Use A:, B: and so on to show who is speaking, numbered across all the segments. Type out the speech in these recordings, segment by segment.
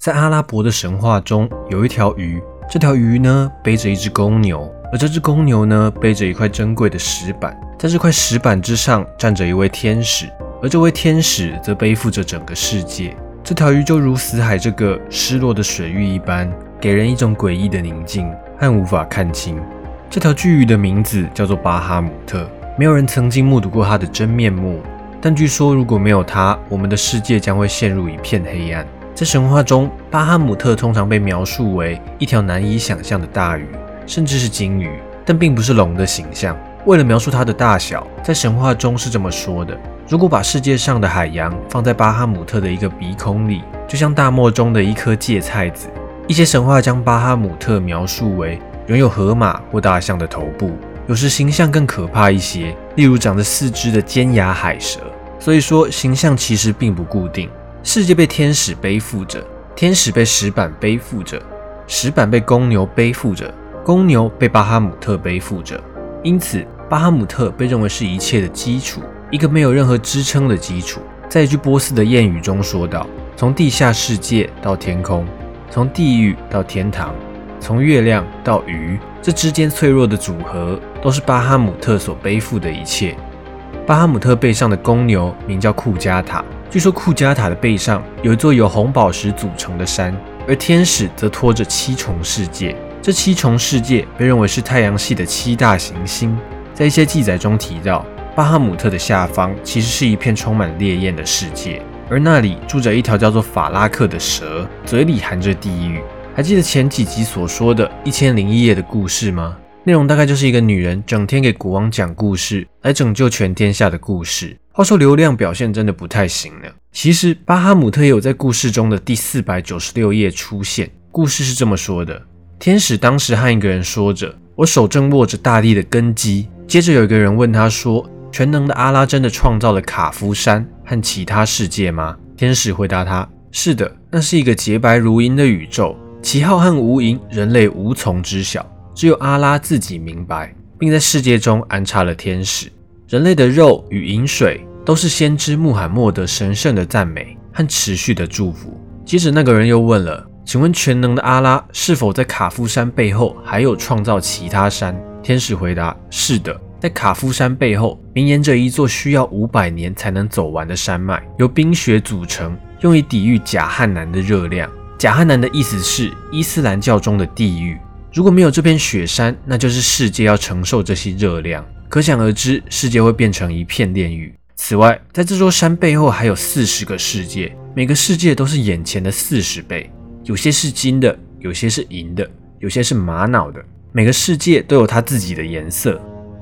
A: 在阿拉伯的神话中，有一条鱼，这条鱼呢背着一只公牛，而这只公牛呢背着一块珍贵的石板，在这块石板之上站着一位天使，而这位天使则背负着整个世界。这条鱼就如死海这个失落的水域一般，给人一种诡异的宁静和无法看清。这条巨鱼的名字叫做巴哈姆特，没有人曾经目睹过它的真面目。但据说，如果没有它，我们的世界将会陷入一片黑暗。在神话中，巴哈姆特通常被描述为一条难以想象的大鱼，甚至是鲸鱼，但并不是龙的形象。为了描述它的大小，在神话中是这么说的：如果把世界上的海洋放在巴哈姆特的一个鼻孔里，就像大漠中的一颗芥菜籽。一些神话将巴哈姆特描述为拥有河马或大象的头部，有时形象更可怕一些，例如长着四肢的尖牙海蛇。所以说，形象其实并不固定。世界被天使背负着，天使被石板背负着，石板被公牛背负着，公牛被巴哈姆特背负着。因此，巴哈姆特被认为是一切的基础，一个没有任何支撑的基础。在一句波斯的谚语中说道：“从地下世界到天空，从地狱到天堂，从月亮到鱼，这之间脆弱的组合，都是巴哈姆特所背负的一切。”巴哈姆特背上的公牛名叫库加塔，据说库加塔的背上有一座由红宝石组成的山，而天使则拖着七重世界。这七重世界被认为是太阳系的七大行星。在一些记载中提到，巴哈姆特的下方其实是一片充满烈焰的世界，而那里住着一条叫做法拉克的蛇，嘴里含着地狱。还记得前几集所说的一千零一夜的故事吗？内容大概就是一个女人整天给国王讲故事，来拯救全天下的故事。话说流量表现真的不太行呢。其实巴哈姆特也有在故事中的第四百九十六页出现。故事是这么说的：天使当时和一个人说着，我手正握着大地的根基。接着有一个人问他说：“全能的阿拉真的创造了卡夫山和其他世界吗？”天使回答他：“是的，那是一个洁白如银的宇宙，其浩瀚无垠，人类无从知晓。”只有阿拉自己明白，并在世界中安插了天使。人类的肉与饮水都是先知穆罕默德神圣的赞美和持续的祝福。接着，那个人又问了：“请问全能的阿拉是否在卡夫山背后还有创造其他山？”天使回答：“是的，在卡夫山背后绵延着一座需要五百年才能走完的山脉，由冰雪组成，用以抵御贾汉南的热量。贾汉南的意思是伊斯兰教中的地狱。”如果没有这片雪山，那就是世界要承受这些热量，可想而知，世界会变成一片炼狱。此外，在这座山背后还有四十个世界，每个世界都是眼前的四十倍，有些是金的，有些是银的，有些是玛瑙的。每个世界都有它自己的颜色。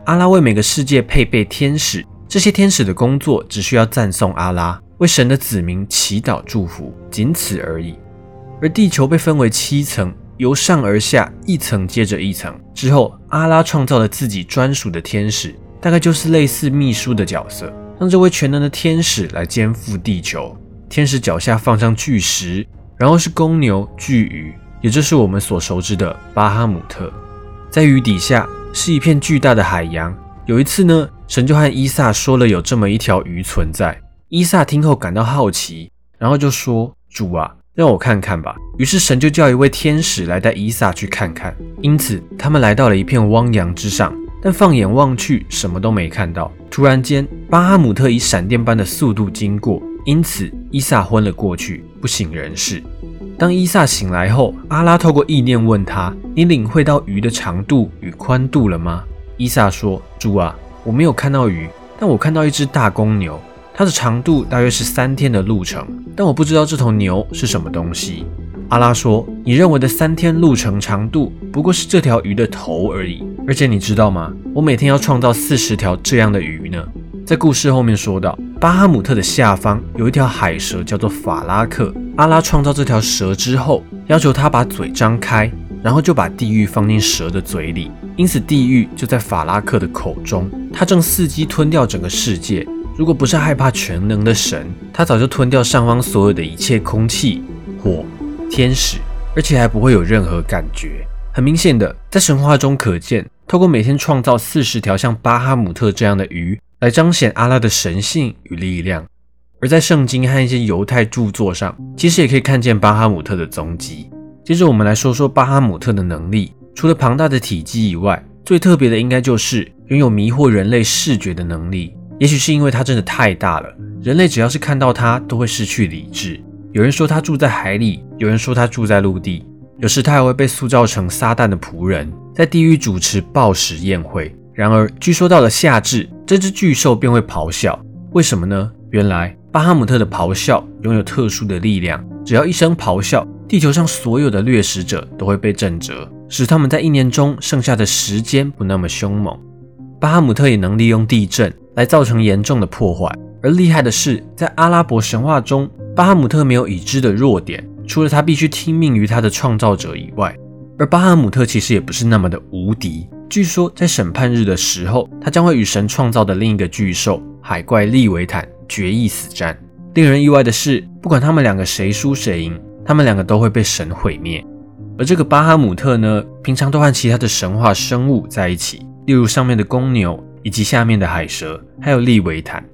A: 阿拉为每个世界配备天使，这些天使的工作只需要赞颂阿拉，为神的子民祈祷祝福，仅此而已。而地球被分为七层。由上而下，一层接着一层之后，阿拉创造了自己专属的天使，大概就是类似秘书的角色，让这位全能的天使来肩负地球。天使脚下放上巨石，然后是公牛、巨鱼，也就是我们所熟知的巴哈姆特。在鱼底下是一片巨大的海洋。有一次呢，神就和伊萨说了有这么一条鱼存在。伊萨听后感到好奇，然后就说：“主啊。”让我看看吧。于是神就叫一位天使来带伊萨去看看。因此他们来到了一片汪洋之上，但放眼望去什么都没看到。突然间，巴哈姆特以闪电般的速度经过，因此伊萨昏了过去，不省人事。当伊萨醒来后，阿拉透过意念问他：“你领会到鱼的长度与宽度了吗？”伊萨说：“主啊，我没有看到鱼，但我看到一只大公牛。”它的长度大约是三天的路程，但我不知道这头牛是什么东西。阿拉说：“你认为的三天路程长度，不过是这条鱼的头而已。而且你知道吗？我每天要创造四十条这样的鱼呢。”在故事后面说到，巴哈姆特的下方有一条海蛇，叫做法拉克。阿拉创造这条蛇之后，要求他把嘴张开，然后就把地狱放进蛇的嘴里，因此地狱就在法拉克的口中。他正伺机吞掉整个世界。如果不是害怕全能的神，他早就吞掉上方所有的一切空气、火、天使，而且还不会有任何感觉。很明显的，在神话中可见，透过每天创造四十条像巴哈姆特这样的鱼，来彰显阿拉的神性与力量。而在圣经和一些犹太著作上，其实也可以看见巴哈姆特的踪迹。接着，我们来说说巴哈姆特的能力。除了庞大的体积以外，最特别的应该就是拥有迷惑人类视觉的能力。也许是因为它真的太大了，人类只要是看到它都会失去理智。有人说他住在海里，有人说他住在陆地，有时他还会被塑造成撒旦的仆人，在地狱主持暴食宴会。然而，据说到了夏至，这只巨兽便会咆哮。为什么呢？原来巴哈姆特的咆哮拥有特殊的力量，只要一声咆哮，地球上所有的掠食者都会被震折。使他们在一年中剩下的时间不那么凶猛。巴哈姆特也能利用地震来造成严重的破坏。而厉害的是，在阿拉伯神话中，巴哈姆特没有已知的弱点，除了他必须听命于他的创造者以外。而巴哈姆特其实也不是那么的无敌。据说在审判日的时候，他将会与神创造的另一个巨兽海怪利维坦决一死战。令人意外的是，不管他们两个谁输谁赢，他们两个都会被神毁灭。而这个巴哈姆特呢，平常都和其他的神话生物在一起，例如上面的公牛，以及下面的海蛇，还有利维坦。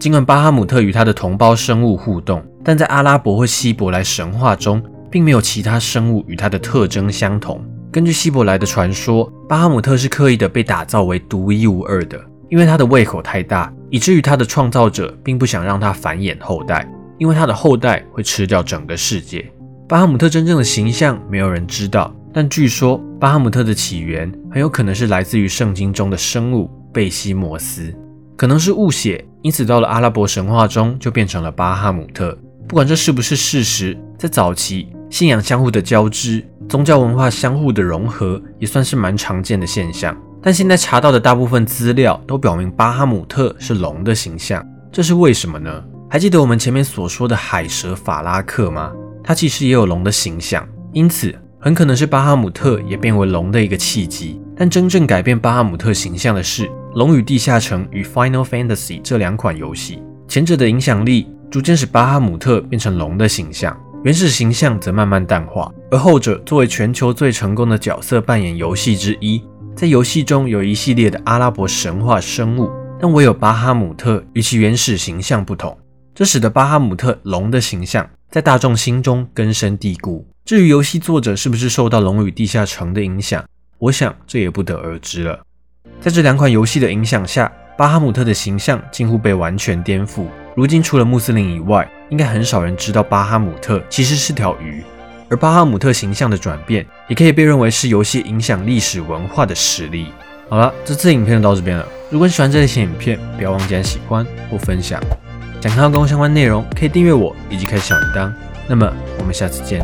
A: 尽管巴哈姆特与他的同胞生物互动，但在阿拉伯或希伯来神话中，并没有其他生物与它的特征相同。根据希伯来的传说，巴哈姆特是刻意的被打造为独一无二的，因为他的胃口太大，以至于他的创造者并不想让他繁衍后代，因为他的后代会吃掉整个世界。巴哈姆特真正的形象没有人知道，但据说巴哈姆特的起源很有可能是来自于圣经中的生物贝西摩斯，可能是误写，因此到了阿拉伯神话中就变成了巴哈姆特。不管这是不是事实，在早期信仰相互的交织、宗教文化相互的融合，也算是蛮常见的现象。但现在查到的大部分资料都表明巴哈姆特是龙的形象，这是为什么呢？还记得我们前面所说的海蛇法拉克吗？它其实也有龙的形象，因此很可能是巴哈姆特也变为龙的一个契机。但真正改变巴哈姆特形象的是《龙与地下城》与《Final Fantasy》这两款游戏，前者的影响力逐渐使巴哈姆特变成龙的形象，原始形象则慢慢淡化。而后者作为全球最成功的角色扮演游戏之一，在游戏中有一系列的阿拉伯神话生物，但唯有巴哈姆特与其原始形象不同，这使得巴哈姆特龙的形象。在大众心中根深蒂固。至于游戏作者是不是受到《龙与地下城》的影响，我想这也不得而知了。在这两款游戏的影响下，巴哈姆特的形象近乎被完全颠覆。如今，除了穆斯林以外，应该很少人知道巴哈姆特其实是条鱼。而巴哈姆特形象的转变，也可以被认为是游戏影响历史文化的实例。好了，这次影片就到这边了。如果你喜欢这类型影片，不要忘记按喜欢或分享。想看到更多相关内容，可以订阅我以及开小铃铛。那么，我们下次见。